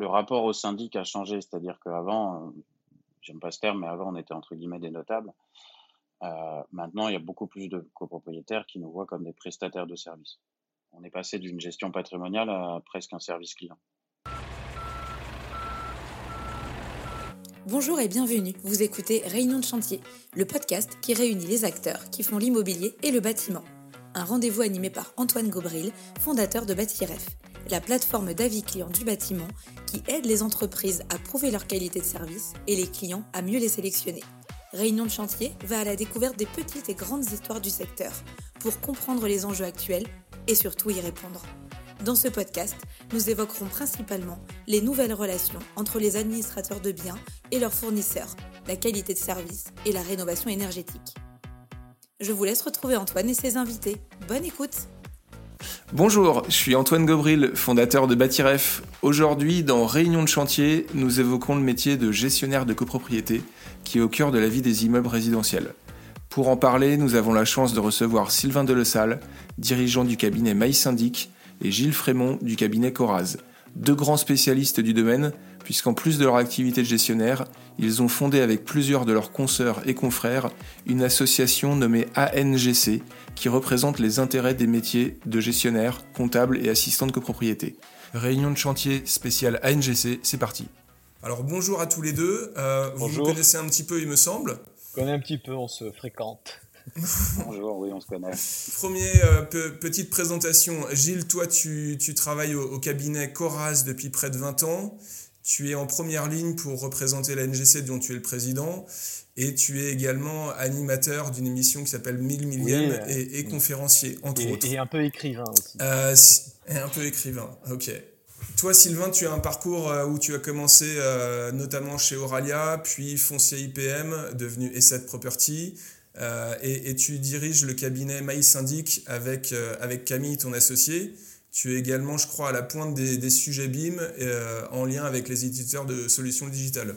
le rapport au syndic a changé, c'est-à-dire qu'avant, j'aime pas ce terme, mais avant on était entre guillemets des notables. maintenant, il y a beaucoup plus de copropriétaires qui nous voient comme des prestataires de services. On est passé d'une gestion patrimoniale à presque un service client. Bonjour et bienvenue, vous écoutez Réunion de chantier, le podcast qui réunit les acteurs qui font l'immobilier et le bâtiment. Un rendez-vous animé par Antoine Gobril, fondateur de Bâtiref, la plateforme d'avis clients du bâtiment qui aide les entreprises à prouver leur qualité de service et les clients à mieux les sélectionner. Réunion de chantier va à la découverte des petites et grandes histoires du secteur pour comprendre les enjeux actuels et surtout y répondre. Dans ce podcast, nous évoquerons principalement les nouvelles relations entre les administrateurs de biens et leurs fournisseurs, la qualité de service et la rénovation énergétique. Je vous laisse retrouver Antoine et ses invités. Bonne écoute Bonjour, je suis Antoine Gobril, fondateur de Batiref. Aujourd'hui, dans Réunion de chantier, nous évoquons le métier de gestionnaire de copropriété qui est au cœur de la vie des immeubles résidentiels. Pour en parler, nous avons la chance de recevoir Sylvain Delesalle, dirigeant du cabinet Maïs Syndic, et Gilles Frémont du cabinet Coraz, deux grands spécialistes du domaine, puisqu'en plus de leur activité de gestionnaire, ils ont fondé avec plusieurs de leurs consoeurs et confrères une association nommée ANGC, qui représente les intérêts des métiers de gestionnaire, comptable et assistant de copropriété. Réunion de chantier spéciale ANGC, c'est parti. Alors bonjour à tous les deux, euh, vous vous connaissez un petit peu il me semble On connaît un petit peu, on se fréquente. Bonjour, oui, on se connaît. Première euh, petite présentation. Gilles, toi, tu, travailles au, cabinet Coras depuis près de 20 ans. Tu es en première ligne pour représenter la NGC dont tu es le président. Et tu es également animateur d'une émission qui s'appelle 1000 millièmes et, conférencier, entre autres. Et un peu écrivain aussi. Euh, et un peu écrivain, ok. Toi, Sylvain, tu as un parcours euh, où tu as commencé notamment chez Oralia, puis Foncier IPM, devenu E7 Property. Euh, et, tu diriges le cabinet Maïs Syndic avec, euh, avec Camille, ton associé. Tu es également, je crois, à la pointe des, sujets BIM euh, en lien avec les éditeurs de solutions digitales.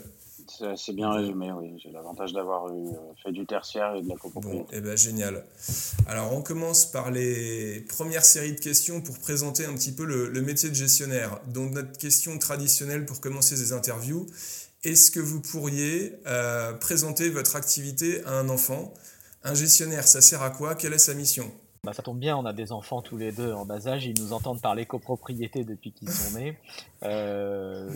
C'est bien résumé, oui. J'ai l'avantage d'avoir fait du tertiaire et de la copropriété. Bon, eh ben, génial. Alors, on commence par les premières séries de questions pour présenter un petit peu le, le métier de gestionnaire. Donc, notre question traditionnelle pour commencer ces interviews, est-ce que vous pourriez présenter votre activité à un enfant un gestionnaire, ça sert à quoi? Quelle est sa mission? Bah, ça tombe bien, on a des enfants tous les deux en bas âge, ils nous entendent parler copropriété depuis qu'ils sont nés. Euh,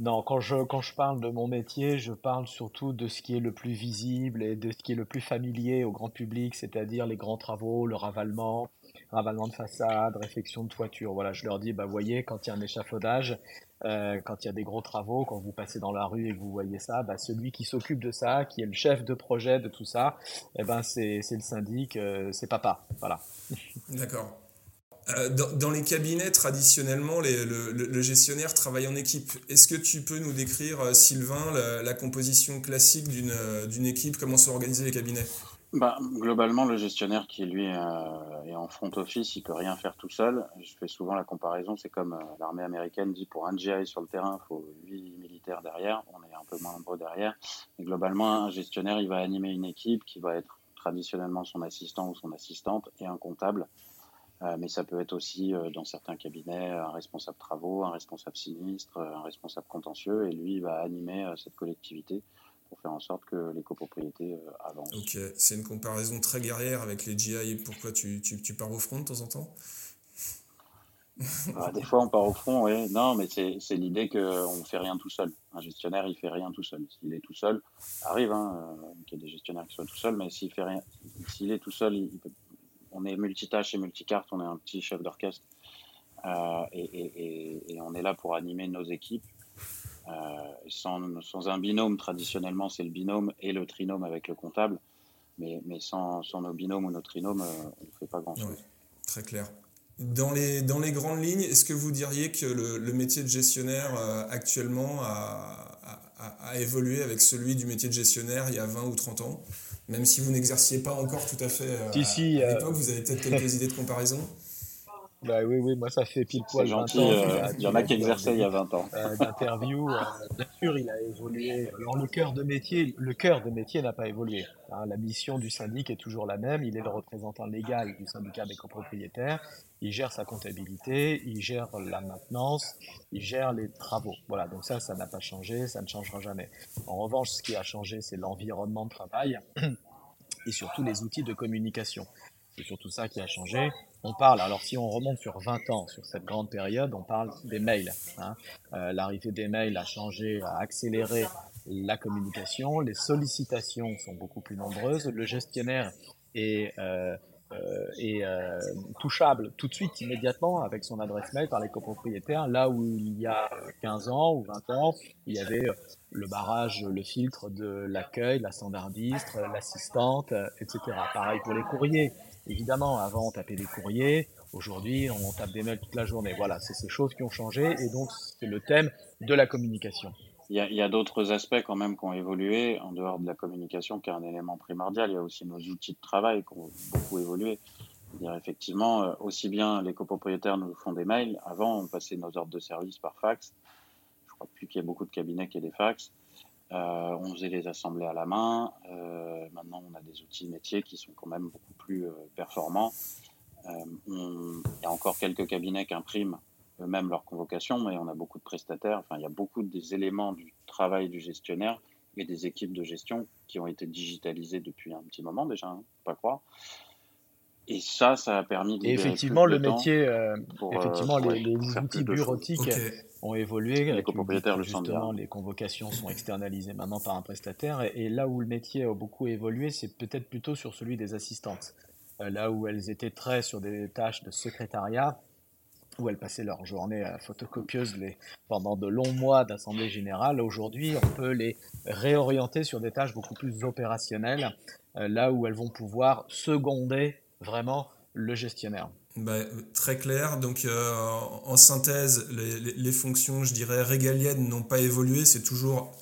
non, quand je, quand je parle de mon métier, je parle surtout de ce qui est le plus visible et de ce qui est le plus familier au grand public, c'est-à-dire les grands travaux, le ravalement, ravalement de façade, réfection de toiture. Voilà, je leur dis, bah voyez, quand il y a un échafaudage, euh, quand il y a des gros travaux, quand vous passez dans la rue et que vous voyez ça, bah, celui qui s'occupe de ça, qui est le chef de projet de tout ça, eh ben c'est le syndic, euh, c'est papa. Voilà. D'accord. Euh, dans, les cabinets, traditionnellement, le, gestionnaire travaille en équipe. Est-ce que tu peux nous décrire, Sylvain, la, la composition classique d'une équipe? Comment sont organisés les cabinets? Bah, globalement, le gestionnaire qui lui euh, est en front office, il peut rien faire tout seul. Je fais souvent la comparaison, c'est comme euh, l'armée américaine dit pour un GI sur le terrain, il faut 8 militaires derrière, on est un peu moins nombreux derrière. Et globalement, un gestionnaire, il va animer une équipe qui va être traditionnellement son assistant ou son assistante et un comptable. Euh, mais ça peut être aussi, dans certains cabinets, un responsable travaux, un responsable sinistre, un responsable contentieux, et lui, il va animer cette collectivité pour faire en sorte que les copropriétés euh, avancent. Ok, c'est une comparaison très guerrière avec les GI. Pourquoi tu, tu, tu pars au front de temps en temps? Ah, Des fois, on part au front, oui. Non, mais c'est l'idée qu'on ne fait rien tout seul. Un gestionnaire, il fait rien tout seul. S'il est tout seul, arrive hein, euh, qu'il y ait des gestionnaires qui soient tout seuls, mais s'il fait rien, s'il est tout seul, on est multitâche et multicarte, on est un petit chef d'orchestre. Euh, et, et, et, on est là pour animer nos équipes sans, sans, un binôme, traditionnellement, c'est le binôme et le trinôme avec le comptable. Mais, mais sans, sans, nos binômes ou nos trinômes, euh, on ne fait pas grand-chose. très clair. Dans les, dans les grandes lignes, est-ce que vous diriez que le, le métier de gestionnaire euh, actuellement a, a, a, évolué avec celui du métier de gestionnaire il y a 20 ou 30 ans? Même si vous n'exerciez pas encore tout à fait à, l'époque, vous avez peut-être quelques idées de comparaison? Bah oui, oui, moi ça fait pile poil C'est 20 gentil, ans. euh, il y en a qui exerçaient il y a 20 ans. euh, d'interview. Euh, bien sûr, il a évolué. Alors le cœur de métier, le cœur de métier n'a pas évolué. hein. la mission du syndic est toujours la même. Il est le représentant légal du syndicat des copropriétaires. Il gère sa comptabilité, il gère la maintenance, il gère les travaux. Voilà, donc ça, ça n'a pas changé, ça ne changera jamais. En revanche, ce qui a changé, c'est l'environnement de travail et surtout les outils de communication. C'est surtout ça qui a changé. On parle, alors si on remonte sur 20 ans, sur cette grande période, on parle des mails. hein. Euh, L'arrivée des mails a changé, a accéléré la communication. Les sollicitations sont beaucoup plus nombreuses. Le gestionnaire est, euh, euh, est touchable tout de suite, immédiatement, avec son adresse mail par les copropriétaires. Là où il y a 15 ans ou 20 ans, il y avait le barrage, le filtre de l'accueil, la standardiste, l'assistante, etc. Pareil pour les courriers. Évidemment, avant on tapait des courriers, aujourd'hui on tape des mails toute la journée. Voilà, c'est ces choses qui ont changé et donc c'est le thème de la communication. Il y a, d'autres aspects quand même qui ont évolué en dehors de la communication, qui est un élément primordial. Il y a aussi nos outils de travail qui ont beaucoup évolué. Effectivement, euh, aussi bien les copropriétaires nous font des mails. Avant, on passait nos ordres de service par fax. Je crois plus qu'il y a beaucoup de cabinets qui aient des fax. Euh, on faisait les assemblées à la main. Euh, maintenant, on a des outils métiers qui sont quand même beaucoup plus euh, performants. Euh, il y a encore quelques cabinets qui impriment eux-mêmes leurs convocations, mais on a beaucoup de prestataires. Enfin, il y a beaucoup des éléments du travail du gestionnaire et des équipes de gestion qui ont été digitalisés depuis un petit moment déjà, hein, pas croire. Et ça, ça a permis de Et effectivement, le métier, euh, pour, euh, effectivement, les, les outils bureautiques. Ont évolué. Les copropriétaires le Justement, les convocations sont externalisées maintenant par un prestataire. Et, et là où le métier a beaucoup évolué, c'est peut-être plutôt sur celui des assistantes. Euh, là où elles étaient très sur des tâches de secrétariat, où elles passaient leur journée à la photocopieuse les, pendant de longs mois d'assemblée générale. Aujourd'hui, on peut les réorienter sur des tâches beaucoup plus opérationnelles, euh, là où elles vont pouvoir seconder vraiment le gestionnaire. Bah, très clair. Donc, euh, en synthèse, les, les- les fonctions, je dirais, régaliennes n'ont pas évolué. C'est toujours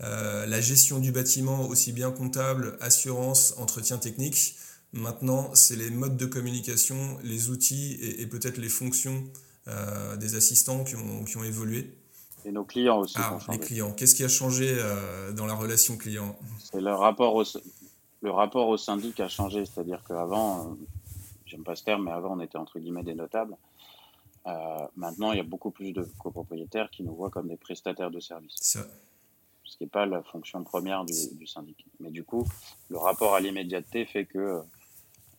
euh, la gestion du bâtiment, aussi bien comptable, assurance, entretien technique. Maintenant, c'est les modes de communication, les outils et, et peut-être les fonctions euh, des assistants qui ont, qui ont évolué. Et nos clients aussi Ah, les clients. Qu'est-ce qui a changé dans la relation client? C'est le rapport au, le rapport au syndic a changé. C'est-à-dire qu'avant, j'aime pas ce terme, mais avant, on était entre guillemets des notables. Euh, maintenant, il y a beaucoup plus de copropriétaires qui nous voient comme des prestataires de services, Ça- ce qui n'est pas la fonction première du, du syndic. Mais du coup, le rapport à l'immédiateté fait que,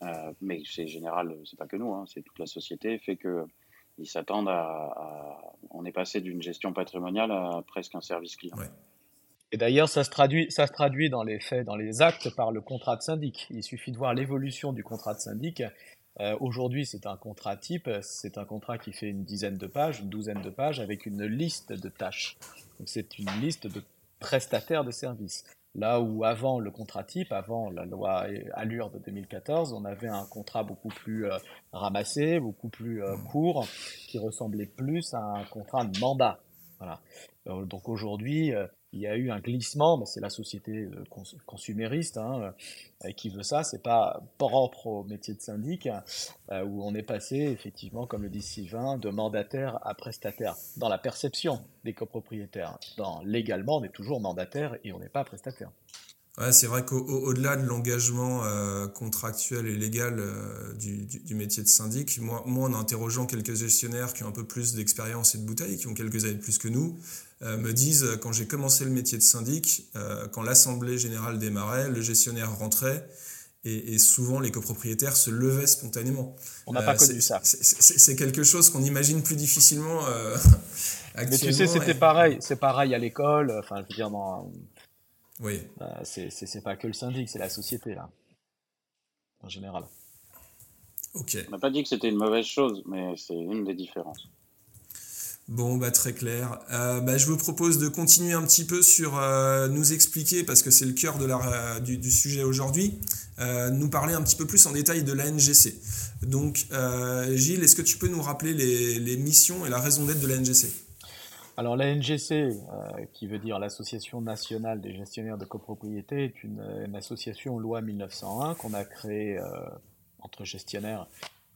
euh, mais c'est général, c'est pas que nous, hein, c'est toute la société, fait que ils s'attendent à, à- On est passé d'une gestion patrimoniale à presque un service client. Ouais. Et d'ailleurs, ça se traduit, ça se traduit dans les faits, dans les actes, par le contrat de syndic. Il suffit de voir l'évolution du contrat de syndic. Euh, Aujourd'hui, c'est un contrat type, c'est un contrat qui fait une dizaine de pages, une douzaine de pages, avec une liste de tâches. C'est une liste de prestataires de services. Là où avant le contrat type, avant la loi Allure de 2014, on avait un contrat beaucoup plus euh, ramassé, beaucoup plus euh, court, qui ressemblait plus à un contrat de mandat. Voilà. Donc aujourd'hui, il y a eu un glissement, mais c'est la société euh, cons consumériste hein, euh, qui veut ça, c'est pas propre au métier de syndic, euh, où on est passé effectivement, comme le dit Sylvain, de mandataire à prestataire, dans la perception des copropriétaires. Dans, légalement, on est toujours mandataire et on n'est pas prestataire. Ouais, c'est vrai qu'au-delà de l'engagement contractuel et légal du, métier de syndic, moi, moi, en interrogeant quelques gestionnaires qui ont un peu plus d'expérience et de bouteilles, qui ont quelques années de plus que nous, me disent, quand j'ai commencé le métier de syndic, euh, quand l'assemblée générale démarrait, le gestionnaire rentrait, et, et, souvent les copropriétaires se levaient spontanément. On n'a pas connu ça. C'est quelque chose qu'on imagine plus difficilement euh, actuellement. Mais tu sais, c'était et... pareil, c'est pareil à l'école, enfin, je veux dire, dans... Oui. Euh, c'est pas que le syndic, c'est la société, là, en général. Ok. On n'a pas dit que c'était une mauvaise chose, mais c'est une des différences. Bon, bah, très clair. Euh, bah, je vous propose de continuer un petit peu sur euh, nous expliquer, parce que c'est le cœur de la, du, du, sujet aujourd'hui, euh, nous parler un petit peu plus en détail de la NGC. Donc, euh, Gilles, est-ce que tu peux nous rappeler les, les missions et la raison d'être de la NGC alors la NGC, euh, qui veut dire l'Association nationale des gestionnaires de copropriété, est une, une association loi 1901 qu'on a créée euh, entre gestionnaires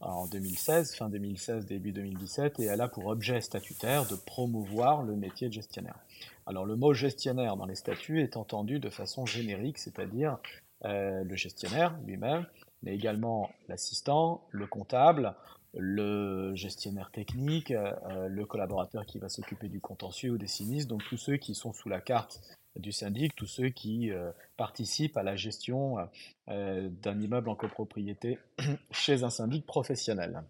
en 2016, fin 2016, début 2017, et elle a pour objet statutaire de promouvoir le métier de gestionnaire. Alors le mot gestionnaire dans les statuts est entendu de façon générique, c'est-à-dire euh, le gestionnaire lui-même, mais également l'assistant, le comptable, le gestionnaire technique, euh, le collaborateur qui va s'occuper du contentieux ou des sinistres, donc tous ceux qui sont sous la carte du syndic, tous ceux qui euh, participent à la gestion euh, d'un immeuble en copropriété chez un syndic professionnel.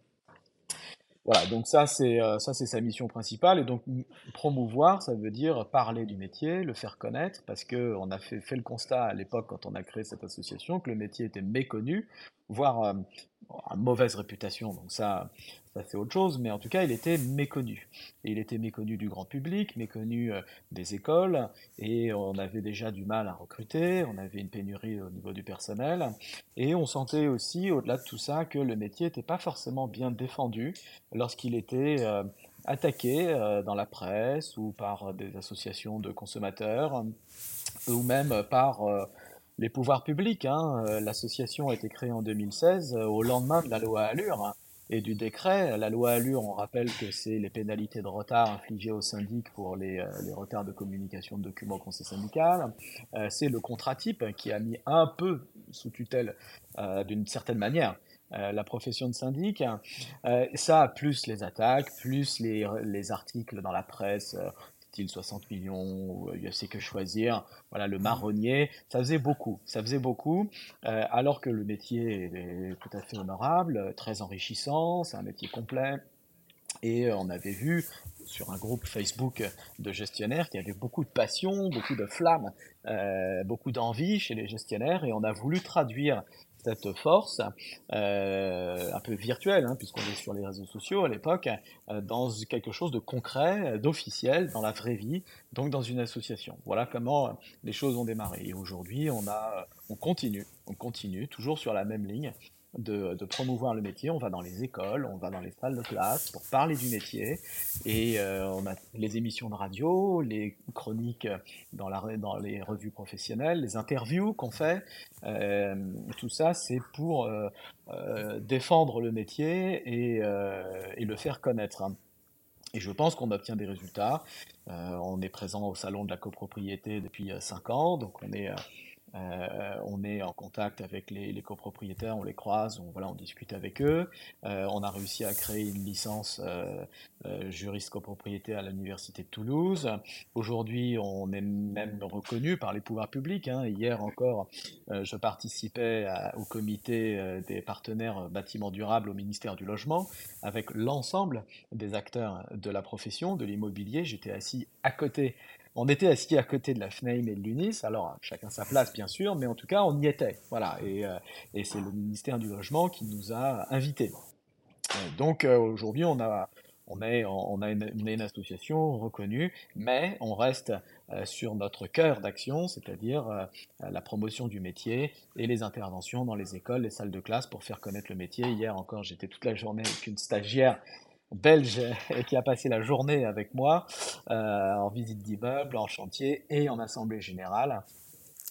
Voilà, donc ça c'est ça c'est sa mission principale et donc promouvoir ça veut dire parler du métier, le faire connaître parce que on a fait, fait le constat à l'époque quand on a créé cette association que le métier était méconnu, voire une mauvaise réputation, donc ça, ça c'est autre chose, mais en tout cas, il était méconnu. Il était méconnu du grand public, méconnu euh, des écoles, et on avait déjà du mal à recruter, on avait une pénurie au niveau du personnel, et on sentait aussi, au-delà de tout ça, que le métier n'était pas forcément bien défendu lorsqu'il était euh, attaqué euh, dans la presse ou par des associations de consommateurs, ou même par les pouvoirs publics. Hein, euh, l'association a été créée en 2016 euh, au lendemain de la loi Allure hein, et du décret. La loi Allure, on rappelle que c'est les pénalités de retard infligées aux syndics pour les, euh, les retards de communication de documents au conseil syndical. c'est le contrat type qui a mis un peu sous tutelle, d'une certaine manière, la profession de syndic. ça, plus les attaques, plus les articles dans la presse 60 millions, il y a que choisir, voilà, le marronnier, ça faisait beaucoup, ça faisait beaucoup, euh, alors que le métier est tout à fait honorable, très enrichissant, c'est un métier complet, et euh, on avait vu sur un groupe Facebook de gestionnaires qu'il y avait beaucoup de passion, beaucoup de flamme, euh, beaucoup d'envie chez les gestionnaires, et on a voulu traduire cette force, euh, un peu virtuelle, hein, puisqu'on est sur les réseaux sociaux à l'époque, euh, dans quelque chose de concret, d'officiel, dans la vraie vie, donc dans une association. Voilà comment les choses ont démarré. Et aujourd'hui, on, a, on continue, on continue, toujours sur la même ligne, de, promouvoir le métier. On va dans les écoles, on va dans les salles de classe pour parler du métier. Et euh, on a les émissions de radio, les chroniques dans, les revues professionnelles, les interviews qu'on fait. Euh, tout ça, c'est pour euh, défendre le métier et, et, le faire connaître. Et je pense qu'on obtient des résultats. on est présent au salon de la copropriété depuis 5 ans, donc on est euh, on est en contact avec les, copropriétaires, on les croise, on, voilà, on discute avec eux. Euh, on a réussi à créer une licence euh, juriste copropriété à l'université de Toulouse. Aujourd'hui, on est même reconnu par les pouvoirs publics. Hein. Hier encore, je participais au comité des partenaires bâtiments durables au ministère du Logement avec l'ensemble des acteurs de la profession, de l'immobilier. J'étais assis à côté on était assis à côté de la FNAIM et de l'UNIS, alors chacun sa place bien sûr, mais en tout cas on y était. Voilà, et, euh, c'est le ministère du Logement qui nous a invités. Euh, donc euh, aujourd'hui on a, on, est, on a une, association reconnue, mais on reste sur notre cœur d'action, c'est-à-dire la promotion du métier et les interventions dans les écoles, les salles de classe pour faire connaître le métier. Hier encore j'étais toute la journée avec une stagiaire belge qui a passé la journée avec moi euh, en visite d'immeuble, en chantier et en assemblée générale.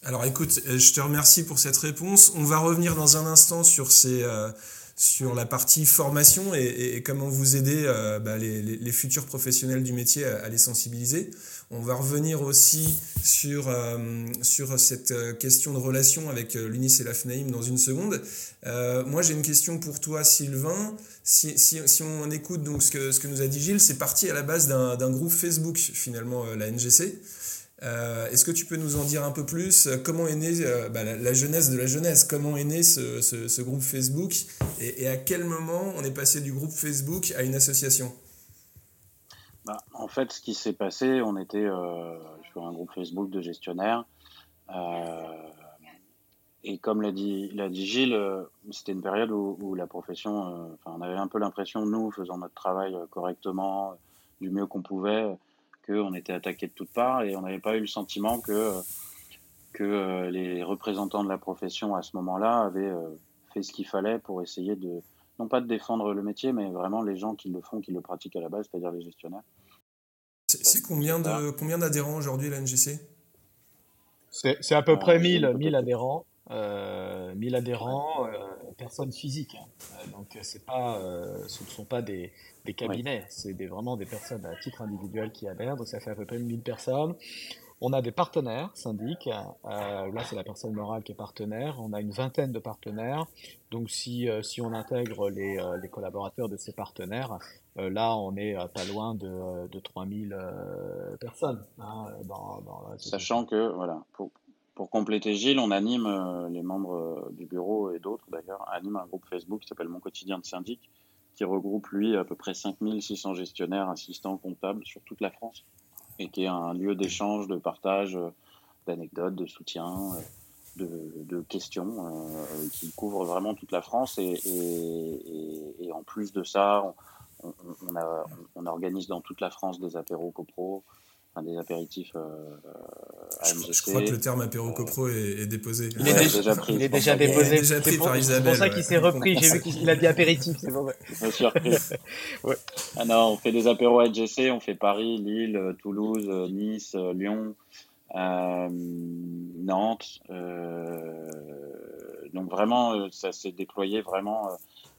Alors écoute, euh, je te remercie pour cette réponse. On va revenir dans un instant sur ces, euh, sur la partie formation et, comment vous aider euh, bah, les, futurs professionnels du métier à, les sensibiliser. On va revenir aussi sur, euh, sur cette euh, question de relation avec l'UNIS et la FNAIM dans une seconde. moi, j'ai une question pour toi, Sylvain. Si, si, on écoute donc ce que, ce que nous a dit Gilles, c'est parti à la base d'un groupe Facebook, finalement, la NGC. Euh, est-ce que tu peux nous en dire un peu plus? Comment est née euh, bah, la, jeunesse de la jeunesse? Comment est né ce, groupe Facebook? Et, à quel moment on est passé du groupe Facebook à une association? Bah, En fait, ce qui s'est passé, on était euh, sur un groupe Facebook de gestionnaires. et comme l'a dit, dit, Gilles, c'était une période où, la profession, on avait un peu l'impression, nous, faisant notre travail correctement, du mieux qu'on pouvait, qu'on était attaqué de toutes parts et on n'avait pas eu le sentiment que, que euh, les représentants de la profession à ce moment-là avaient euh, fait ce qu'il fallait pour essayer de, non pas de défendre le métier, mais vraiment les gens qui le font, qui le pratiquent à la base, c'est-à-dire les gestionnaires. C'est combien de combien d'adhérents aujourd'hui la NGC C'est à peu près 1000, 1000 adhérents. 1000 adhérents personnes physiques. Hein. donc c'est pas, ce ne sont pas des, des cabinets, c'est des, vraiment des personnes à titre individuel qui adhèrent. Donc ça fait à peu près 1000 personnes. On a des partenaires syndics. Euh, là, c'est la personne morale qui est partenaire. On a une vingtaine de partenaires. Donc, si, euh, si on intègre les, euh, les, collaborateurs de ces partenaires, là, on est pas loin de, de 3000 personnes. Hein, dans, Sachant que, voilà, pour, pour compléter Gilles, on anime, les membres du bureau et d'autres d'ailleurs, animent un groupe Facebook qui s'appelle Mon quotidien de syndic, qui regroupe, lui, à peu près 5600 gestionnaires, assistants, comptables sur toute la France et qui est un lieu d'échange, de partage euh, d'anecdotes, de soutien, euh, de, questions, euh, qui couvre vraiment toute la France. Et, et, en plus de ça, on, on, organise dans toute la France des apéros copro, des apéritifs euh, Je, crois que le terme apéro copro est, déposé. Il, est, déjà, pris. Il est déjà déposé. C'est pour, ça qu'il s'est repris. J'ai vu qu'il a dit apéritif. C'est bon. ouais. Ah non, on fait des apéros à GC, on fait Paris, Lille, Toulouse, Nice, Lyon. Euh, Nantes. Euh, donc vraiment, ça s'est déployé vraiment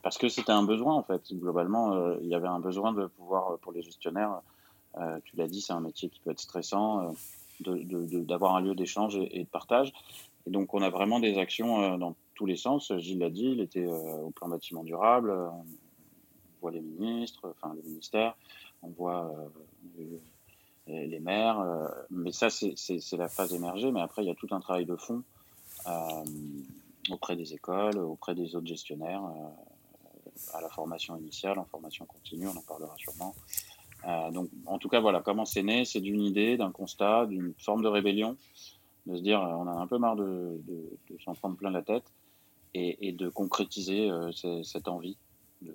parce que c'était un besoin en fait. Globalement, il y avait un besoin de pouvoir pour les gestionnaires euh, tu l'as dit, c'est un métier qui peut être stressant, euh, d'avoir un lieu d'échange et, de partage. Et donc, on a vraiment des actions euh, dans tous les sens. Gilles l'a dit, il était au plan bâtiment durable. On voit les ministres, enfin les ministères, on voit les, maires. mais ça, c'est la phase émergée. Mais après, il y a tout un travail de fond auprès des écoles, auprès des autres gestionnaires, à la formation initiale, en formation continue, on en parlera sûrement. Euh, donc, en tout cas, voilà, comment c'est né C'est d'une idée, d'un constat, d'une forme de rébellion, de se dire, euh, on a un peu marre de, s'en prendre plein la tête et, de concrétiser euh, cette envie de,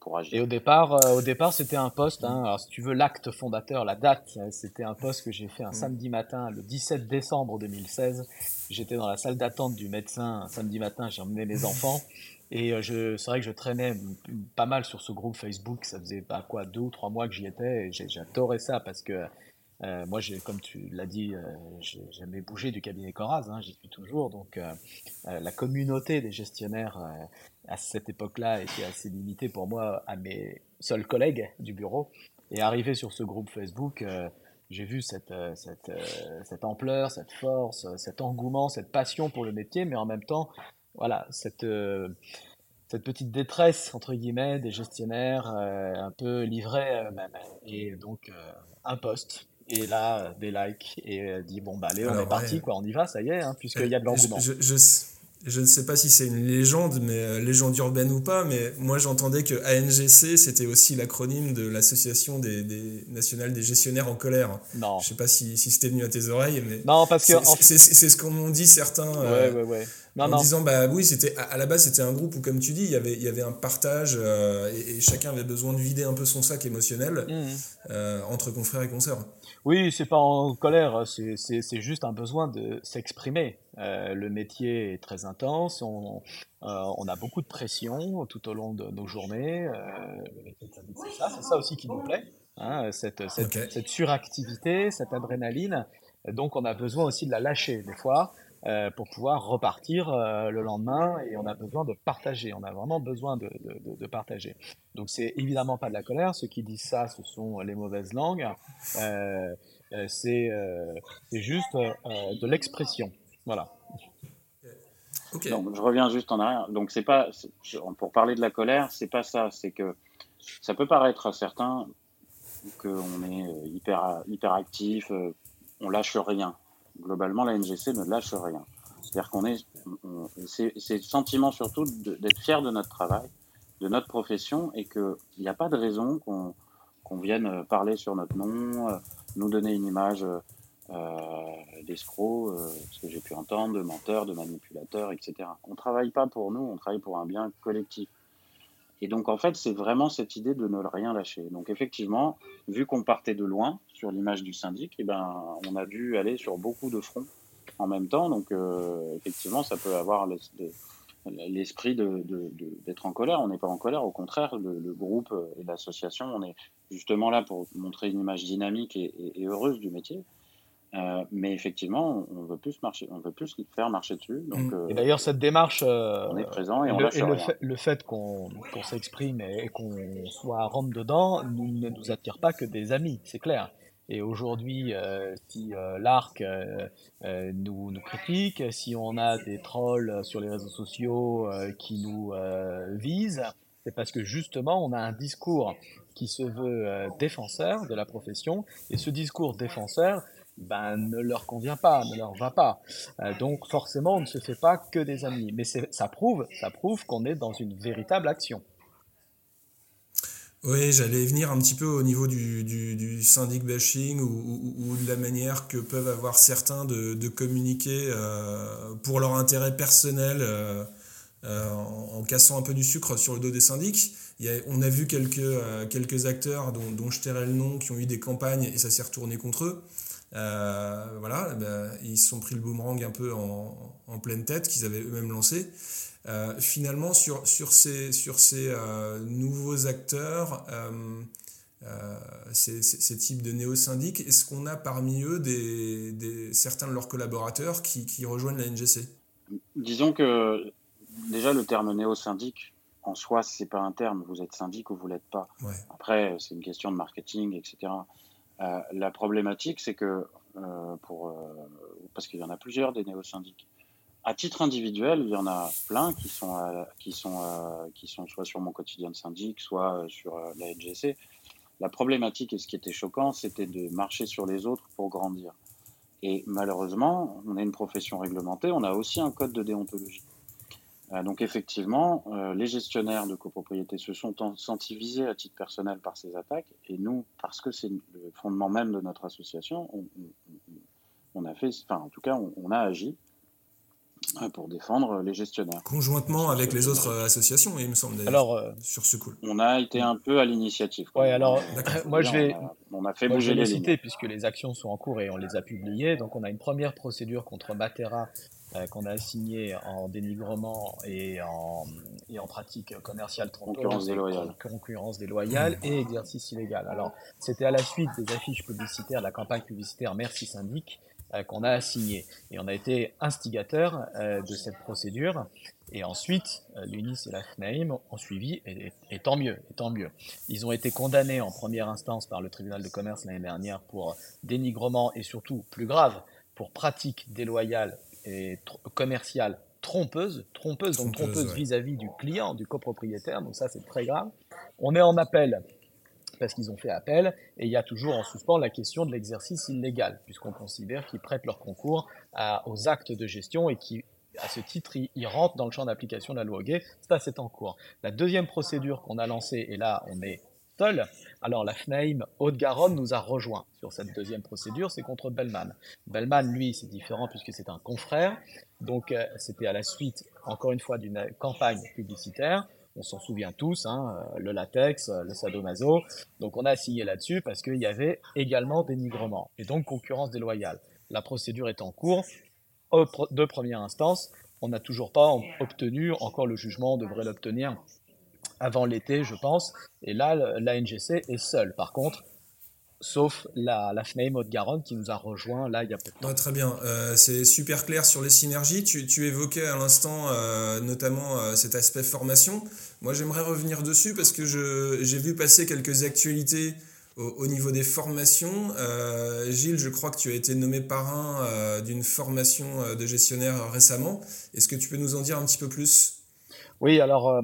pour agir. Et au départ, au départ, c'était un poste. Hein, alors, si tu veux, l'acte fondateur, la date, c'était un poste que j'ai fait un mm. samedi matin, le 17 décembre 2016. J'étais dans la salle d'attente du médecin un samedi matin. J'ai emmené mes enfants. Et euh, c'est vrai que je traînais pas mal sur ce groupe Facebook. Ça faisait pas quoi deux ou trois mois que j'y étais. J'adorais ça parce que euh, moi, comme tu l'as dit, euh, j'ai jamais du cabinet Coraz. Hein, j'y suis toujours. Donc, euh, euh, la communauté des gestionnaires à cette époque-là était assez limitée pour moi à mes seuls collègues du bureau. Et arrivé sur ce groupe Facebook, j'ai vu cette, cette, cette ampleur, cette force, cet engouement, cette passion pour le métier, mais en même temps, voilà, cette, euh, cette petite détresse, entre guillemets, des gestionnaires euh, un peu livrés eux-mêmes. Et donc, euh, un poste. Et là, des likes. Et dit, bon, bah, allez, on est parti, quoi, on y va, ça y est, hein, puisqu'il y a de l'engouement. Je, je, ne sais pas si c'est une légende, mais légende urbaine ou pas, mais moi j'entendais que ANGC, c'était aussi l'acronyme de l'Association des, des, nationale des gestionnaires en colère. Non. Je sais pas si, si c'était venu à tes oreilles, mais. Non, parce que. C'est ce qu'on m'ont dit certains. Ouais, ouais, ouais en disant bah oui c'était à, la base c'était un groupe où comme tu dis il y avait il y avait un partage euh, et, chacun avait besoin de vider un peu son sac émotionnel mmh. euh, entre confrères et consoeurs. Oui c'est pas en colère c'est juste un besoin de s'exprimer. Euh, le métier est très intense on, on a beaucoup de pression tout au long de nos journées. c'est ça c'est ça aussi qui nous plaît. Hein, cette, cette, cette suractivité, cette adrénaline. Donc on a besoin aussi de la lâcher des fois. Euh, pour pouvoir repartir euh, le lendemain et on a besoin de partager, on a vraiment besoin de, de, de partager. Donc c'est évidemment pas de la colère, ceux qui disent ça ce sont les mauvaises langues, euh, euh c'est juste de l'expression. Voilà. Donc, je reviens juste en arrière. Donc c'est pas pour parler de la colère, c'est pas ça, c'est que ça peut paraître à certains qu'on est hyper hyper actif, on lâche rien globalement, la NGC ne lâche rien. C'est-à-dire qu'on est, c'est le sentiment surtout d'être fier de notre travail, de notre profession, et qu'il n'y a pas de raison qu'on vienne parler sur notre nom, euh, nous donner une image euh, d'escroc, euh, ce que j'ai pu entendre, de menteur, de manipulateur, etc. On ne travaille pas pour nous, on travaille pour un bien collectif. Et donc, en fait, c'est vraiment cette idée de ne rien lâcher. Donc, effectivement, vu qu'on partait de loin sur l'image du syndic, eh ben, on a dû aller sur beaucoup de fronts en même temps. Donc, euh, effectivement, ça peut avoir l'esprit d'être en colère. On n'est pas en colère, au contraire, le, groupe et l'association, on est justement là pour montrer une image dynamique et, heureuse du métier. Euh, mais effectivement, on veut plus marcher, on veut plus faire marcher dessus. Donc, mm. et d'ailleurs, cette démarche, on est présent et on le, le, fait, le fait qu'on s'exprime et, qu'on soit Rome dedans ne nous attire pas que des amis, c'est clair. Et aujourd'hui, euh, si euh, l'ARC euh, nous, nous, critique, si on a des trolls sur les réseaux sociaux qui nous visent, c'est parce que justement, on a un discours qui se veut défenseur de la profession, et ce discours défenseur ben, ne leur convient pas, ne leur va pas. donc forcément, on ne se fait pas que des amis. Mais ça prouve, ça prouve qu'on est dans une véritable action. Oui, j'allais venir un petit peu au niveau du, syndic bashing ou, de la manière que peuvent avoir certains de, communiquer euh, pour leur intérêt personnel euh, euh, en, cassant un peu du sucre sur le dos des syndics. On a vu quelques, quelques acteurs dont, dont, je tairai le nom qui ont eu des campagnes et ça s'est retourné contre eux. Voilà, ben, ils se sont pris le boomerang un peu en, en pleine tête qu'ils avaient eux-mêmes lancé. Euh, finalement, sur, sur ces, sur ces euh, nouveaux acteurs, euh, ces, ces, types de néo-syndics, est-ce qu'on a parmi eux des, des, certains de leurs collaborateurs qui, qui rejoignent la NGC Disons que déjà le terme néo-syndic, en soi, c'est pas un terme. Vous êtes syndic ou vous l'êtes pas. Après, c'est une question de marketing, etc. la problématique, c'est que pour parce qu'il y en a plusieurs des néo-syndics. À titre individuel, il y en a plein qui sont, euh, qui sont, euh, qui sont soit sur mon quotidien de syndic, soit euh, sur la NGC. La problématique et ce qui était choquant, c'était de marcher sur les autres pour grandir. Et malheureusement, on est une profession réglementée, on a aussi un code de déontologie. Donc effectivement, les gestionnaires de copropriété se sont sentis visés à titre personnel par ces attaques, et nous, parce que c'est le fondement même de notre association, on, a fait, enfin en tout cas, on a agi pour défendre les gestionnaires. Conjointement avec les autres associations, il me semble d'ailleurs, alors, euh, sur ce coup. On a été un peu à l'initiative. Ouais, alors moi je vais, on a, fait bouger les citer puisque les actions sont en cours et on les a publiées. Donc on a une première procédure contre Matera euh, qu'on a assignée en dénigrement et en, et en pratique commerciale trompeuse, concurrence déloyale, concurrence déloyale et exercice illégal. Alors c'était à la suite des affiches publicitaires, de la campagne publicitaire Merci Syndic euh, qu'on a assigné. Et on a été instigateur euh, de cette procédure. Et ensuite, l'UNIS et la FNAIM ont suivi, et, et, tant mieux, et tant mieux. Ils ont été condamnés en première instance par le tribunal de commerce l'année dernière pour dénigrement et surtout, plus grave, pour pratique déloyale et commerciale trompeuse, trompeuse, donc trompeuse vis-à-vis du client, du copropriétaire, donc ça c'est très grave. On est en appel parce qu'ils ont fait appel, et il y a toujours en suspens la question de l'exercice illégal, puisqu'on considère qu'ils prêtent leur concours aux actes de gestion et qui, à ce titre, ils, rentrent dans le champ d'application de la loi Gay. Ça, c'est en cours. La deuxième procédure qu'on a lancée, et là, on est alors la FNAIM Haute-Garonne nous a rejoint sur cette deuxième procédure, c'est contre Bellman. Bellman, lui, c'est différent puisque c'est un confrère, donc euh, c'était à la suite, encore une fois, d'une campagne publicitaire on s'en souvient tous, hein, euh, le latex, euh, le sadomaso. Donc on a signé là-dessus parce qu'il y avait également dénigrement et donc concurrence déloyale. La procédure est en cours de première instance. On n'a toujours pas obtenu, encore le jugement, on devrait l'obtenir avant l'été, je pense. Et là, la NGC est seule. Par contre, sauf la, la FNAIM Haute-Garonne qui nous a rejoint là il y a peu de temps. très bien, euh, c'est super clair sur les synergies. Tu, tu évoquais à l'instant euh, notamment euh, cet aspect formation. Moi j'aimerais revenir dessus parce que j'ai vu passer quelques actualités au, au niveau des formations. Gilles, je crois que tu as été nommé parrain d'une formation de gestionnaire récemment. Est-ce que tu peux nous en dire un petit peu plus? Oui, alors euh,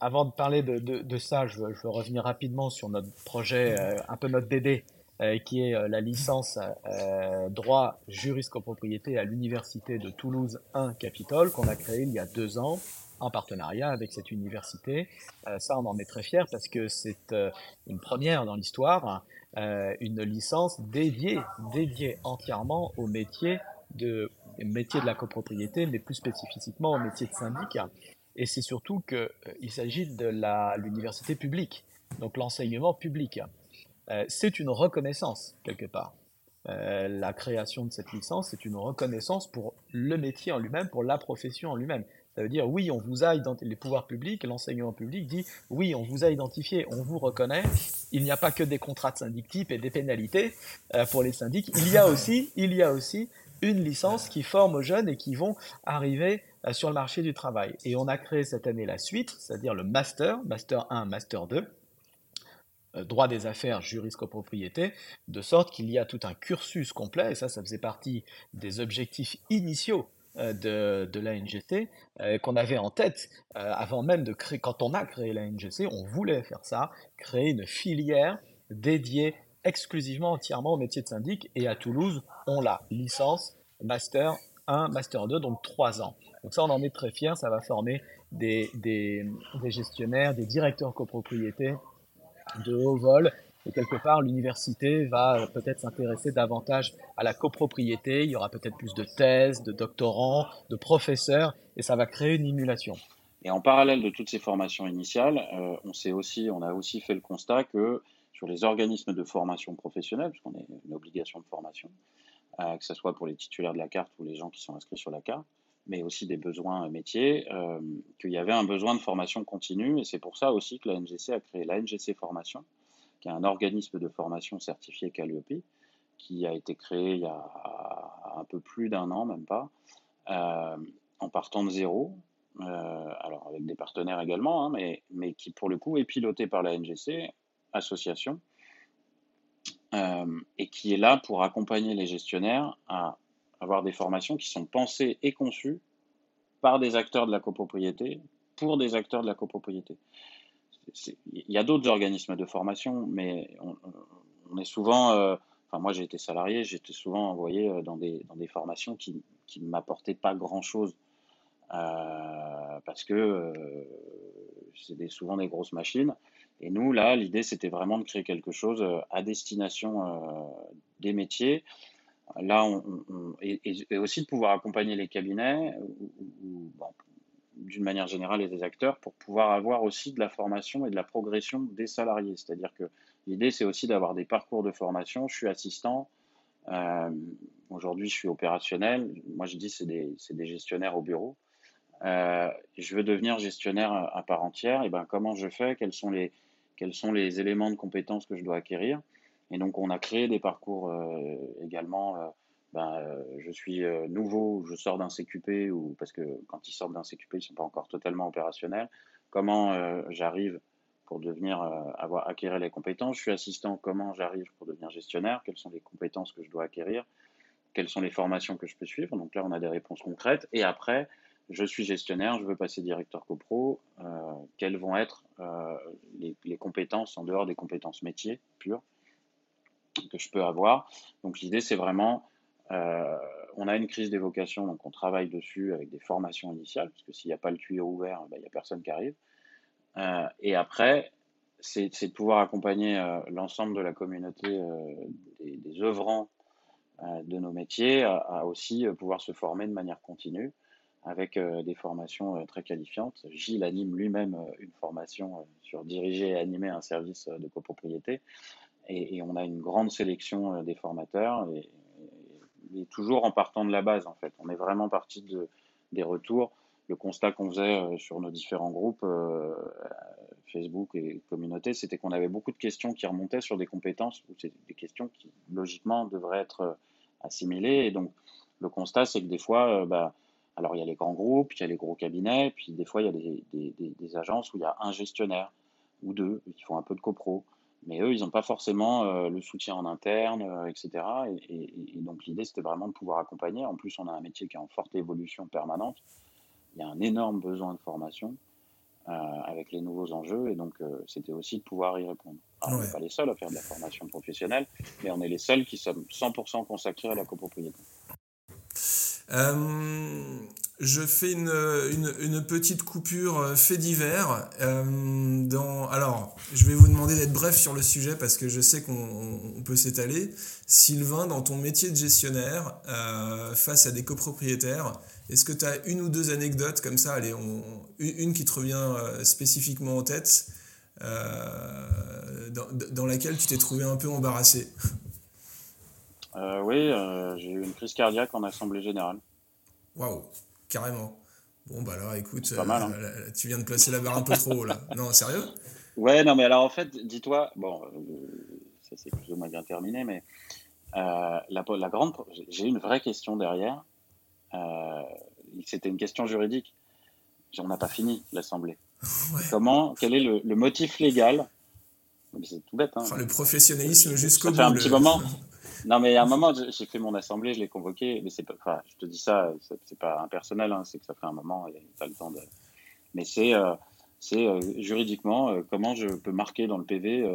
avant de parler de, de, de ça, je veux, je veux, revenir rapidement sur notre projet, euh, un peu notre bébé, euh, qui est la licence droit copropriété à l'université de Toulouse 1 Capitole, qu'on a créé il y a deux ans en partenariat avec cette université. ça, on en est très fiers parce que c'est une première dans l'histoire, une licence dédiée, dédiée entièrement au métier de métier de la copropriété, mais plus spécifiquement au métier de syndic. Et c'est surtout qu'il euh, s'agit de l'université publique, donc l'enseignement public. Euh, c'est une reconnaissance, quelque part. Euh, la création de cette licence, c'est une reconnaissance pour le métier en lui-même, pour la profession en lui-même. Ça veut dire oui, on vous a identifié, les pouvoirs publics, l'enseignement public dit oui, on vous a identifié, on vous reconnaît. Il n'y a pas que des contrats de syndic type et des pénalités pour les syndics. Il y a aussi, il y a aussi une licence qui forme aux jeunes et qui vont arriver sur le marché du travail. Et on a créé cette année la suite, c'est-à-dire le master, master 1, master 2 euh, droit des affaires, copropriété, de sorte qu'il y a tout un cursus complet, et ça, ça faisait partie des objectifs initiaux euh, de, de l'ANGC, euh, qu'on avait en tête avant même de créer, quand on a créé l'ANGC, on voulait faire ça, créer une filière dédiée exclusivement, entièrement au métier de syndic, et à Toulouse, on l'a, licence, master 1, master 2, donc 3 ans. Donc ça, on en est très fiers, ça va former des, gestionnaires, des directeurs copropriétés, de haut vol. Et quelque part, l'université va peut-être s'intéresser davantage à la copropriété. Il y aura peut-être plus de thèses, de doctorants, de professeurs, et ça va créer une émulation. Et en parallèle de toutes ces formations initiales, euh, on, sait aussi, on a aussi fait le constat que sur les organismes de formation professionnelle, puisqu'on est une obligation de formation, euh, que ce soit pour les titulaires de la carte ou les gens qui sont inscrits sur la carte, mais aussi des besoins métiers, euh, qu'il y avait un besoin de formation continue. Et c'est pour ça aussi que la NGC a créé la NGC Formation, qui est un organisme de formation certifié Calliope, qui a été créé il y a un peu plus d'un an, même pas, euh, en partant de zéro. Euh, alors avec des partenaires également, hein, mais, mais qui pour le coup est piloté par la NGC, association, et qui est là pour accompagner les gestionnaires à avoir des formations qui sont pensées et conçues par des acteurs de la copropriété pour des acteurs de la copropriété. Il y a d'autres organismes de formation, mais on, est souvent, euh, enfin moi j'ai été salarié, j'étais souvent envoyé euh, dans des, dans des formations qui, ne m'apportaient pas grand-chose. Euh, parce que c'est souvent des grosses machines. Et nous, là, l'idée, c'était vraiment de créer quelque chose à destination des métiers Là, et, aussi de pouvoir accompagner les cabinets, ou, d'une manière générale, et des acteurs, pour pouvoir avoir aussi de la formation et de la progression des salariés. C'est-à-dire que l'idée, c'est aussi d'avoir des parcours de formation. Je suis assistant. Euh, aujourd'hui, je suis opérationnel. Moi, je dis c'est des, des, gestionnaires au bureau. Euh, je veux devenir gestionnaire à part entière. Et ben, comment je fais? Quels sont les quels sont les éléments de compétences que je dois acquérir? Et donc, on a créé des parcours euh, également. Euh, ben, euh, je suis nouveau, je sors d'un CQP, ou, parce que quand ils sortent d'un CQP, ils ne sont pas encore totalement opérationnels. Comment j'arrive pour devenir avoir acquérir les compétences? Je suis assistant, comment j'arrive pour devenir gestionnaire, quelles sont les compétences que je dois acquérir, quelles sont les formations que je peux suivre? Donc là, on a des réponses concrètes. Et après, je suis gestionnaire, je veux passer directeur copro. quelles vont être les, les, compétences en dehors des compétences métiers pures? Que je peux avoir. Donc l'idée, c'est vraiment, euh, on a une crise des vocations, donc on travaille dessus avec des formations initiales, parce que s'il n'y a pas le tuyau ouvert, ben, il n'y a personne qui arrive. Euh, et après, c'est de pouvoir accompagner euh, l'ensemble de la communauté des, des, œuvrants de nos métiers à, aussi pouvoir se former de manière continue avec des formations très qualifiantes. Gilles anime lui-même une formation sur diriger et animer un service de copropriété. Et, on a une grande sélection euh, des formateurs, et, toujours en partant de la base, en fait. On est vraiment parti de, des retours. Le constat qu'on faisait euh, sur nos différents groupes, euh, Facebook et communauté, c'était qu'on avait beaucoup de questions qui remontaient sur des compétences, ou des questions qui, logiquement, devraient être assimilées. Et donc, le constat, c'est que des fois, bah, alors il y a les grands groupes, il y a les gros cabinets, puis des fois, il y a des, des agences où il y a un gestionnaire ou deux qui font un peu de copro mais eux, ils n'ont pas forcément euh, le soutien en interne, euh, etc. Et, donc l'idée, c'était vraiment de pouvoir accompagner. En plus, on a un métier qui est en forte évolution permanente. Il y a un énorme besoin de formation euh, avec les nouveaux enjeux, et donc c'était aussi de pouvoir y répondre. Alors, On n'est pas les seuls à faire de la formation professionnelle, mais on est les seuls qui sommes 100% consacrés à la copropriété. Je fais une, une, petite coupure euh, fait divers. Euh, dans, alors, je vais vous demander d'être bref sur le sujet parce que je sais qu'on peut s'étaler. Sylvain, dans ton métier de gestionnaire, euh, face à des copropriétaires, est-ce que tu as une ou deux anecdotes comme ça? Allez, on, une qui te revient spécifiquement en tête, dans, dans, laquelle tu t'es trouvé un peu embarrassé Oui, j'ai eu une crise cardiaque en assemblée générale. Waouh carrément. Bon, bah alors écoute, Pas mal, hein. euh, tu viens de placer la barre un peu trop haut là. Non, sérieux? Ouais, non, mais alors en fait, dis-toi, bon, euh, ça c'est plus ou moins bien terminé, mais euh, la, la grande, j'ai une vraie question derrière. C'était une question juridique. On n'a pas fini l'Assemblée. Ouais. Comment, quel est le, le motif légal? C'est tout bête. Hein. Enfin, le professionnalisme jusqu'au Ça bout. fait un le- petit moment. Non, mais à un moment, j'ai fait mon assemblée, je l'ai convoqué, mais c'est pas, enfin, je te dis ça, c'est- pas impersonnel, hein, c'est que ça fait un moment, et t'as le temps de. Mais c'est, euh, c'est euh, juridiquement, euh, comment je peux marquer dans le PV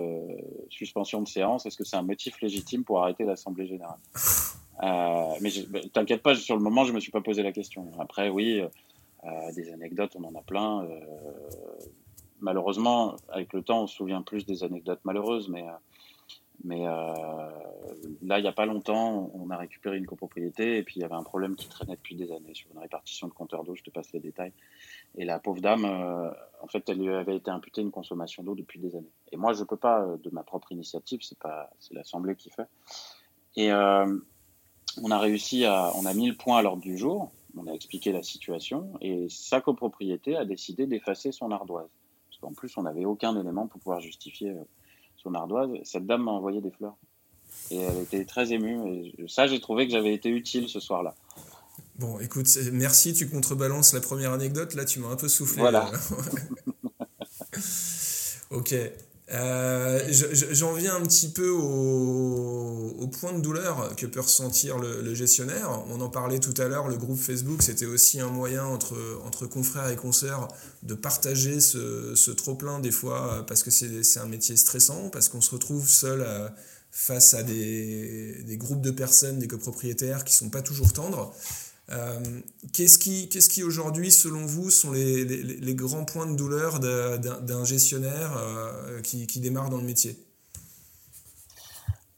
suspension de séance? Est-ce que c'est un motif légitime pour arrêter l'assemblée générale? Mais bah, t'inquiète pas, sur le moment, je me suis pas posé la question. Après, oui, des anecdotes, on en a plein. malheureusement, avec le temps, on se souvient plus des anecdotes malheureuses, mais. Mais euh, là, il n'y a pas longtemps, on a récupéré une copropriété et puis il y avait un problème qui traînait depuis des années sur une répartition de compteurs d'eau. Je te passe les détails. Et la pauvre dame, euh, en fait, elle lui avait été imputée une consommation d'eau depuis des années. Et moi, je peux pas, euh, de ma propre initiative, c'est pas, l'Assemblée qui fait. Et on a réussi à, on a mis le point à l'ordre du jour. On a expliqué la situation et sa copropriété a décidé d'effacer son ardoise. Parce qu'en plus, on n'avait aucun élément pour pouvoir justifier euh, son ardoise. Cette dame m'a envoyé des fleurs. Et elle était très émue. Et ça, j'ai trouvé que j'avais été utile ce soir-là. Bon, écoute, merci, tu contrebalances la première anecdote. Là, tu m'as un peu soufflé. Voilà. euh, ok. Euh, je- je- J'en viens un petit peu au, au point de douleur que peut ressentir le, le gestionnaire. On en parlait tout à l'heure, le groupe Facebook, c'était aussi un moyen entre, entre confrères et consoeurs de partager ce, ce trop-plein des fois, euh, parce que c'est c'est un métier stressant, parce qu'on se retrouve seul à- face à des, des groupes de personnes, des copropriétaires qui sont pas toujours tendres. Euh, Qu'est-ce qui, qu'est-ce qui aujourd'hui, selon vous, sont les, grands points de douleur d'un gestionnaire euh, qui, démarre dans le métier?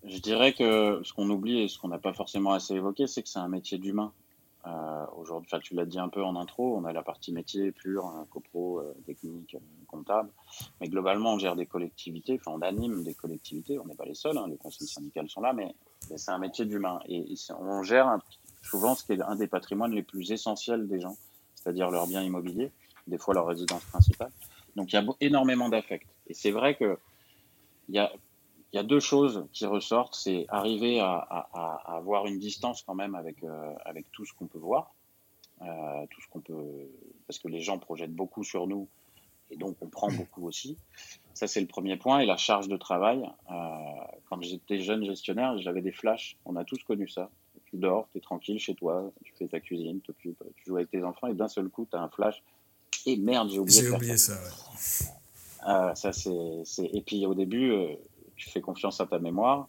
Je dirais que ce qu'on oublie et ce qu'on n'a pas forcément assez évoqué, c'est que c'est un métier d'humain. Euh, Aujourd'hui, tu l'as dit un peu en intro, on a la partie métier pure, hein, copro, euh, technique, comptable, mais globalement, on gère des collectivités, enfin, on anime des collectivités, on n'est pas les seuls, hein, les conseils syndicaux sont là, mais, c'est un métier d'humain. Et, on gère un- souvent ce qui est un des patrimoines les plus essentiels des gens, c'est-à-dire leur bien immobilier, des fois leur résidence principale. Donc il y a énormément d'affect. Et c'est vrai que il y a, il y a deux choses qui ressortent, c'est arriver à, à- à- à avoir une distance quand même avec, euh, avec tout ce qu'on peut voir, euh, tout ce qu'on peut, parce que les gens projettent beaucoup sur nous et donc on prend beaucoup aussi. Ça c'est le premier point. Et la charge de travail, euh, quand j'étais jeune gestionnaire, j'avais des flashs. On a tous connu ça. Tu dors, tu es tranquille chez toi, tu fais ta cuisine, t'occupes, tu joues avec tes enfants et d'un seul coup tu as un flash. Et merde, j'ai oublié ça. ouais. euh, ça, c'est. Et puis au début, euh, tu fais confiance à ta mémoire.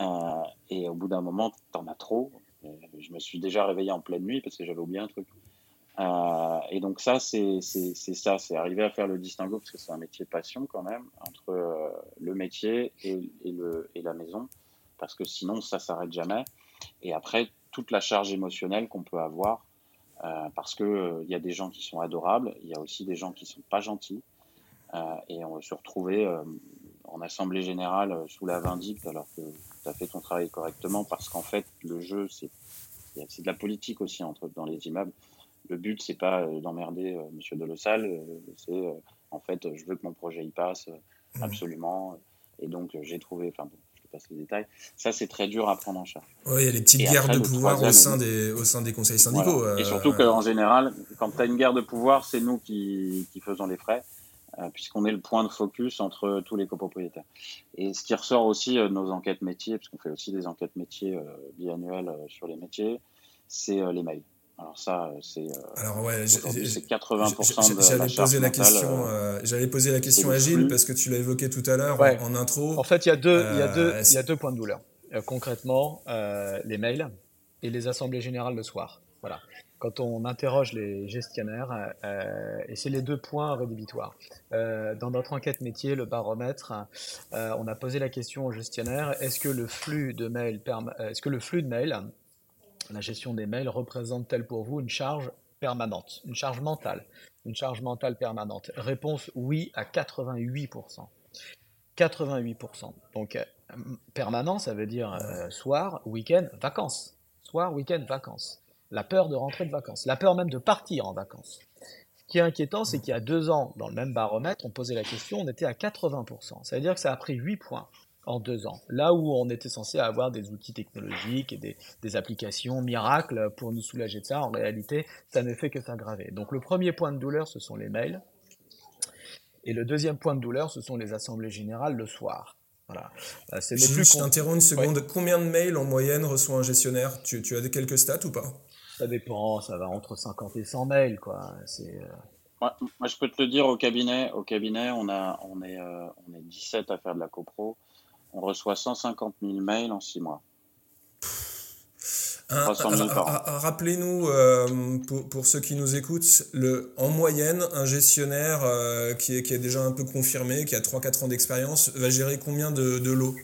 euh, et au bout d'un moment, t'en as trop. Euh, je me suis déjà réveillé en pleine nuit parce que j'avais oublié un truc. Et donc ça, c'est, ça, c'est arriver à faire le distinguo parce que c'est un métier passion quand même entre le métier et, et, le, et la maison parce que sinon ça s'arrête jamais. Et après, toute la charge émotionnelle qu'on peut avoir euh, parce que euh, y a des gens qui sont adorables, il y a aussi des gens qui sont pas gentils. Euh, et on va se retrouver euh, en assemblée générale sous la vindicte alors que tu as fait ton travail correctement parce qu'en fait le jeu c'est de la politique aussi entre dans les immeubles. Le but c'est pas d'emmerder euh, Monsieur c'est en fait je veux que mon projet y passe Mhm. absolument et donc j'ai trouvé enfin passe les détails. Ça c'est très dur à prendre en charge. Ouais, il y a les petites Et guerres après, de pouvoir au sein, des, au sein des conseils syndicaux. Voilà. Et euh, surtout qu'en général, quand tu as une guerre de pouvoir, c'est nous qui, qui faisons les frais, euh, puisqu'on est le point de focus entre tous les copropriétaires. Et ce qui ressort aussi euh, de nos enquêtes métiers, parce qu'on fait aussi des enquêtes métiers biannuelles sur les métiers, c'est les mails. Alors ça, euh, c'est euh, Alors ouais, j'ai- aujourd'hui, j'ai- c'est 80% de J'allais la charge poser la question, euh, euh, j'allais poser la question à Gilles parce que tu l'as évoqué tout à l'heure Ouais. en, en intro. En fait, il y a deux, il y a Euh, deux, il y c'est- a deux points de douleur. Euh, concrètement, euh, les mails et les assemblées générales le soir. Voilà. Quand on interroge les gestionnaires, euh, et c'est les deux points rédhibitoires. Euh, dans notre enquête métier, le baromètre, euh, on a posé la question aux gestionnaires est-ce que le flux de mails, euh, est-ce que le flux de mails, la gestion des mails représente-t-elle pour vous une charge permanente, une charge mentale, une charge mentale permanente? Réponse oui à 88%. 88%. Donc euh, permanent, ça veut dire euh, soir, week-end, vacances. Soir, week-end, vacances. La peur de rentrer de vacances, la peur même de partir en vacances. Ce qui est inquiétant, c'est qu'il y a deux ans, dans le même baromètre, on posait la question, on était à 80%. Ça veut dire que ça a pris 8 points en deux ans. Là où on était censé avoir des outils technologiques et des, applications miracles pour nous soulager de ça, en réalité, ça ne fait que s'aggraver. Donc le premier point de douleur, ce sont les mails. Et le deuxième point de douleur, ce sont les assemblées générales le soir. Voilà. Euh, c'est plus je t'interromps une seconde. Combien de mails en moyenne reçoit un gestionnaire? Tu, tu, as quelques stats ou pas? Ça dépend, ça va entre 50 et 100 mails. Quoi. C'est, euh, moi, je peux te le dire au cabinet. Au cabinet, on, a, on, est, euh, on est 17 à faire de la copro on reçoit 150 000 mails en 6 mois. Rappelez-nous, euh, pour, ceux qui nous écoutent, le, en moyenne, un gestionnaire euh, qui, est, qui, est, déjà un peu confirmé, qui a 3-4 ans d'expérience, va gérer combien de, lots?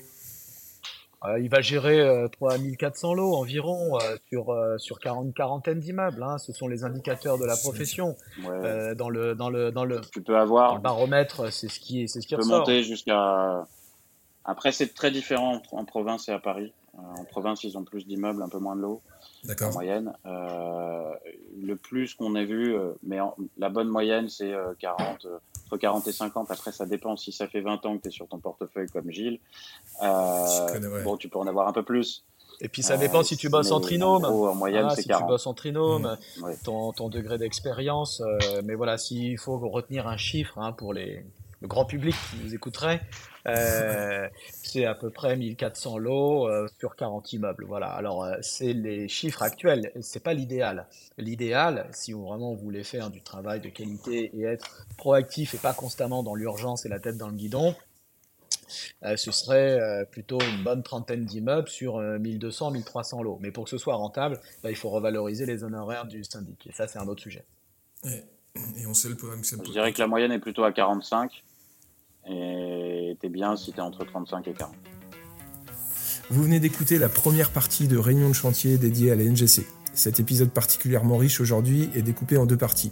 Euh, Il va gérer 3400 lots environ sur, sur une quarantaine d'immeubles. Hein. Ce sont les indicateurs de la profession. dans, le, dans, le, dans, le, tu peux avoir, baromètre, c'est ce qui, c'est ce qui tu peux monter jusqu'à après, c'est très différent en, province et à Paris. Euh, en province, ils ont plus d'immeubles, un peu moins de lots en moyenne. Euh, le plus qu'on ait vu, euh, mais la bonne moyenne, c'est 40, entre 40 et 50. Après, ça dépend. Si ça fait 20 ans que tu es sur ton portefeuille comme Gilles, bon, tu peux en avoir un peu plus. Et puis ça dépend si tu bosses en trinôme. En, moyenne, c'est si tu bosses en trinôme, mmh. ton, ton, degré d'expérience. mais voilà, s'il faut retenir un chiffre hein, pour les, le grand public qui nous écouterait, euh, c'est à peu près 1400 lots euh, sur 40 immeubles. Voilà. Alors, euh, c'est les chiffres actuels, c'est pas l'idéal. L'idéal, si vous vraiment voulez faire du travail de qualité et être proactif et pas constamment dans l'urgence et la tête dans le guidon, ce serait plutôt une bonne trentaine d'immeubles sur 1200, 1300 lots. Mais pour que ce soit rentable, bah, il faut revaloriser les honoraires du syndic. Et ça, c'est un autre sujet. Et on sait le problème que Je dirais que la moyenne est plutôt à 45. Et bien si entre 35 et 40. Vous venez d'écouter la première partie de Réunion de chantier dédiée à la NGC. Cet épisode particulièrement riche aujourd'hui est découpé en deux parties.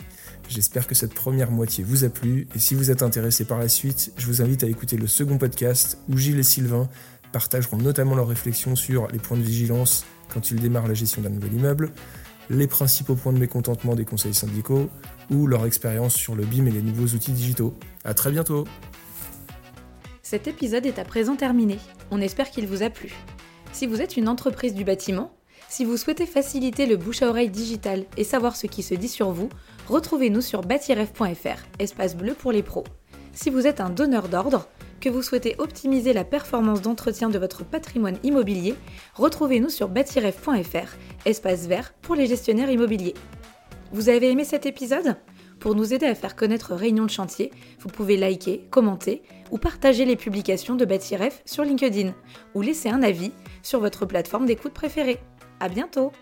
J'espère que cette première moitié vous a plu et si vous êtes intéressé par la suite, je vous invite à écouter le second podcast où Gilles et Sylvain partageront notamment leurs réflexions sur les points de vigilance quand ils démarrent la gestion d'un nouvel immeuble, les principaux points de mécontentement des conseils syndicaux ou leur expérience sur le BIM et les nouveaux outils digitaux. À très bientôt Cet épisode est à présent terminé. On espère qu'il vous a plu. Si vous êtes une entreprise du bâtiment, si vous souhaitez faciliter le bouche à oreille digital et savoir ce qui se dit sur vous, retrouvez-nous sur bâtiref.fr, espace bleu pour les pros. Si vous êtes un donneur d'ordre, que vous souhaitez optimiser la performance d'entretien de votre patrimoine immobilier, retrouvez-nous sur bâtiref.fr, espace vert pour les gestionnaires immobiliers. Vous avez aimé cet épisode? Pour nous aider à faire connaître Réunion de chantier, vous pouvez liker, commenter ou partager les publications de Bâtiref sur LinkedIn ou laisser un avis sur votre plateforme d'écoute préférée. À bientôt